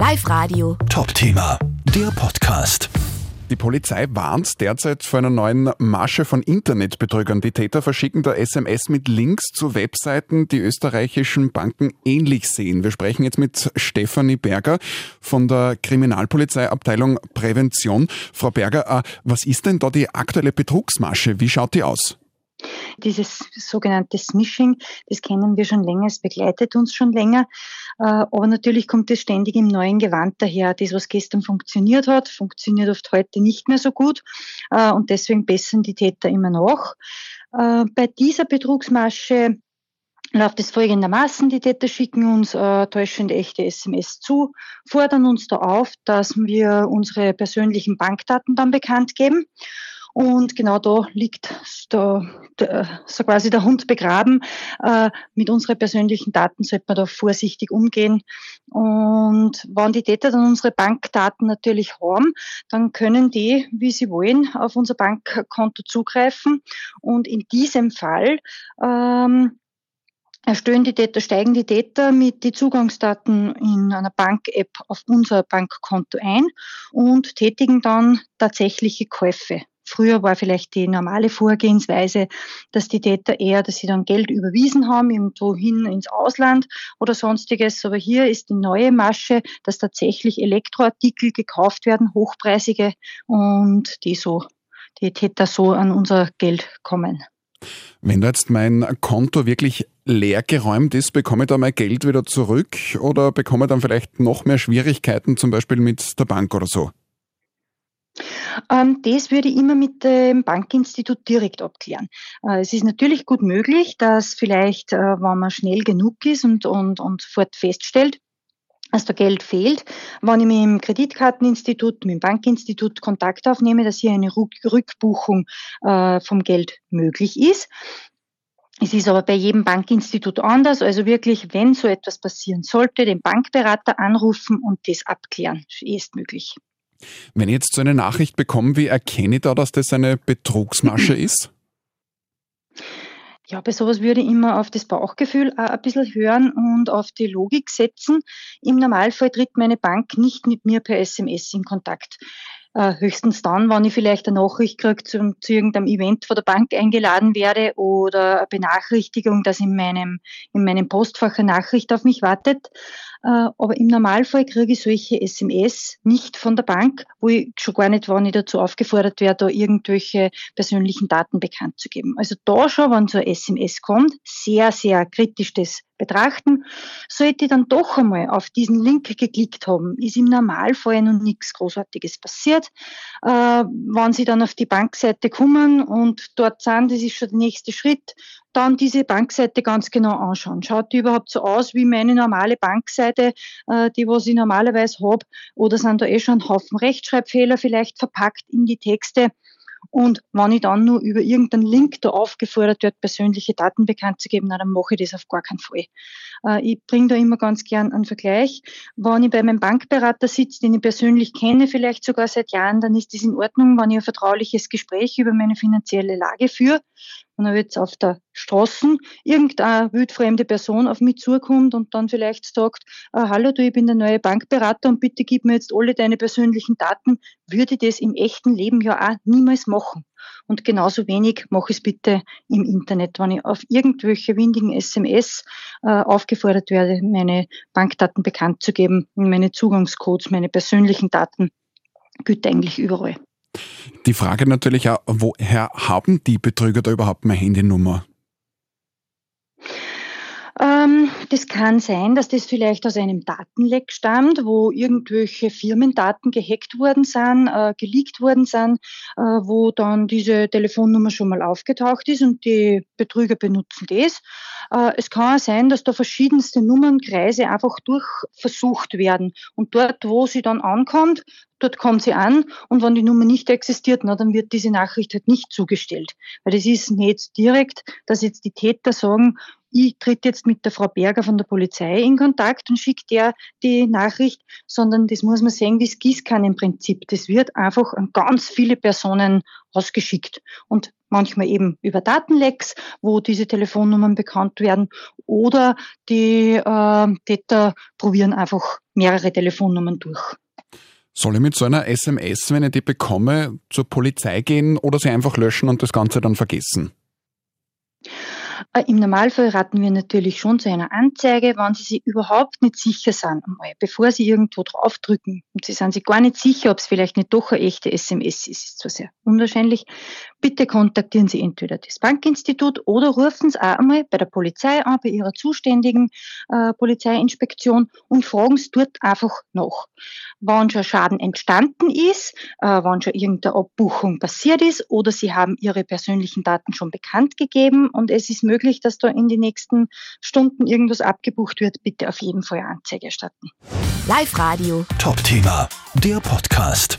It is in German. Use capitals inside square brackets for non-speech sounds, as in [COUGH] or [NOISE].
Live Radio. Top-Thema, der Podcast. Die Polizei warnt derzeit vor einer neuen Masche von Internetbetrügern. Die Täter verschicken da SMS mit Links zu Webseiten, die österreichischen Banken ähnlich sehen. Wir sprechen jetzt mit Stefanie Berger von der Kriminalpolizeiabteilung Prävention. Frau Berger, äh, was ist denn da die aktuelle Betrugsmasche? Wie schaut die aus? Dieses sogenannte Smishing, das kennen wir schon länger, es begleitet uns schon länger. Äh, aber natürlich kommt es ständig im neuen Gewand daher. Das, was gestern funktioniert hat, funktioniert oft heute nicht mehr so gut. Äh, und deswegen bessern die Täter immer noch. Äh, bei dieser Betrugsmasche läuft es folgendermaßen. Die Täter schicken uns äh, täuschende echte SMS zu, fordern uns da auf, dass wir unsere persönlichen Bankdaten dann bekannt geben. Und genau da liegt da, da, so quasi der Hund begraben. Äh, mit unseren persönlichen Daten sollte man da vorsichtig umgehen. Und wenn die Täter dann unsere Bankdaten natürlich haben, dann können die, wie sie wollen, auf unser Bankkonto zugreifen. Und in diesem Fall ähm, erstellen die Täter, steigen die Täter mit die Zugangsdaten in einer Bank-App auf unser Bankkonto ein und tätigen dann tatsächliche Käufe. Früher war vielleicht die normale Vorgehensweise, dass die Täter eher, dass sie dann Geld überwiesen haben, irgendwo hin ins Ausland oder sonstiges. Aber hier ist die neue Masche, dass tatsächlich Elektroartikel gekauft werden, hochpreisige und die so, die Täter so an unser Geld kommen. Wenn da jetzt mein Konto wirklich leer geräumt ist, bekomme ich da mein Geld wieder zurück oder bekomme ich dann vielleicht noch mehr Schwierigkeiten, zum Beispiel mit der Bank oder so? Ähm, das würde ich immer mit dem Bankinstitut direkt abklären. Äh, es ist natürlich gut möglich, dass vielleicht, äh, wenn man schnell genug ist und, und, und sofort feststellt, dass da Geld fehlt, wenn ich mit dem Kreditkarteninstitut, mit dem Bankinstitut Kontakt aufnehme, dass hier eine Rückbuchung äh, vom Geld möglich ist. Es ist aber bei jedem Bankinstitut anders. Also wirklich, wenn so etwas passieren sollte, den Bankberater anrufen und das abklären, ist möglich. Wenn ich jetzt so eine Nachricht bekomme, wie erkenne ich da, dass das eine Betrugsmasche [LAUGHS] ist? Ja, bei sowas würde ich immer auf das Bauchgefühl ein bisschen hören und auf die Logik setzen. Im Normalfall tritt meine Bank nicht mit mir per SMS in Kontakt. Äh, höchstens dann, wenn ich vielleicht eine Nachricht kriege zu, zu irgendeinem Event von der Bank eingeladen werde oder eine Benachrichtigung, dass in meinem, in meinem Postfach eine Nachricht auf mich wartet. Äh, aber im Normalfall kriege ich solche SMS nicht von der Bank, wo ich schon gar nicht, wann ich dazu aufgefordert werde, da irgendwelche persönlichen Daten bekannt zu geben. Also da schon, wenn so ein SMS kommt, sehr, sehr kritisch das betrachten. Sollte dann doch einmal auf diesen Link geklickt haben, ist im Normalfall noch nichts Großartiges passiert. Äh, wenn Sie dann auf die Bankseite kommen und dort sind, das ist schon der nächste Schritt, dann diese Bankseite ganz genau anschauen. Schaut die überhaupt so aus wie meine normale Bankseite, äh, die was ich normalerweise habe, oder sind da eh schon ein Haufen Rechtschreibfehler vielleicht verpackt in die Texte? Und wenn ich dann nur über irgendeinen Link da aufgefordert wird, persönliche Daten bekannt zu geben, dann mache ich das auf gar keinen Fall. Äh, ich bringe da immer ganz gern einen Vergleich. Wenn ich bei meinem Bankberater sitze, den ich persönlich kenne, vielleicht sogar seit Jahren, dann ist das in Ordnung, wenn ich ein vertrauliches Gespräch über meine finanzielle Lage führe und wenn jetzt auf der Straße irgendeine wildfremde Person auf mich zukommt und dann vielleicht sagt, ah, hallo du, ich bin der neue Bankberater und bitte gib mir jetzt alle deine persönlichen Daten, würde ich das im echten Leben ja auch niemals machen. Und genauso wenig mache ich es bitte im Internet, wenn ich auf irgendwelche windigen SMS äh, aufgefordert werde, meine Bankdaten bekannt zu geben, meine Zugangscodes, meine persönlichen Daten, gilt eigentlich überall. Die Frage natürlich auch, woher haben die Betrüger da überhaupt meine Handynummer? Ähm, das kann sein, dass das vielleicht aus einem Datenleck stammt, wo irgendwelche Firmendaten gehackt worden sind, äh, geleakt worden sind, äh, wo dann diese Telefonnummer schon mal aufgetaucht ist und die Betrüger benutzen das. Äh, es kann auch sein, dass da verschiedenste Nummernkreise einfach durchversucht werden und dort, wo sie dann ankommt, dort kommt sie an und wenn die Nummer nicht existiert, na, dann wird diese Nachricht halt nicht zugestellt. Weil das ist nicht direkt, dass jetzt die Täter sagen, ich tritt jetzt mit der Frau Berger von der Polizei in Kontakt und schicke der die Nachricht, sondern das muss man sehen wie das Gießkannenprinzip. Das wird einfach an ganz viele Personen ausgeschickt und manchmal eben über Datenlecks, wo diese Telefonnummern bekannt werden oder die äh, Täter probieren einfach mehrere Telefonnummern durch. Soll ich mit so einer SMS, wenn ich die bekomme, zur Polizei gehen oder sie einfach löschen und das Ganze dann vergessen? Äh, Im Normalfall raten wir natürlich schon zu einer Anzeige, wenn Sie sich überhaupt nicht sicher sind, bevor Sie irgendwo draufdrücken. Und Sie sind sich gar nicht sicher, ob es vielleicht nicht doch eine echte SMS ist, ist zwar sehr unwahrscheinlich, bitte kontaktieren Sie entweder das Bankinstitut oder rufen Sie auch einmal bei der Polizei an, bei Ihrer zuständigen äh, Polizeiinspektion und fragen Sie dort einfach nach. Wann schon Schaden entstanden ist, äh, wann schon irgendeine Abbuchung passiert ist oder Sie haben Ihre persönlichen Daten schon bekannt gegeben und es ist möglich, dass da in den nächsten Stunden irgendwas abgebucht wird, bitte auf jeden Fall Anzeige erstatten. Live Radio. Top Thema, der Podcast.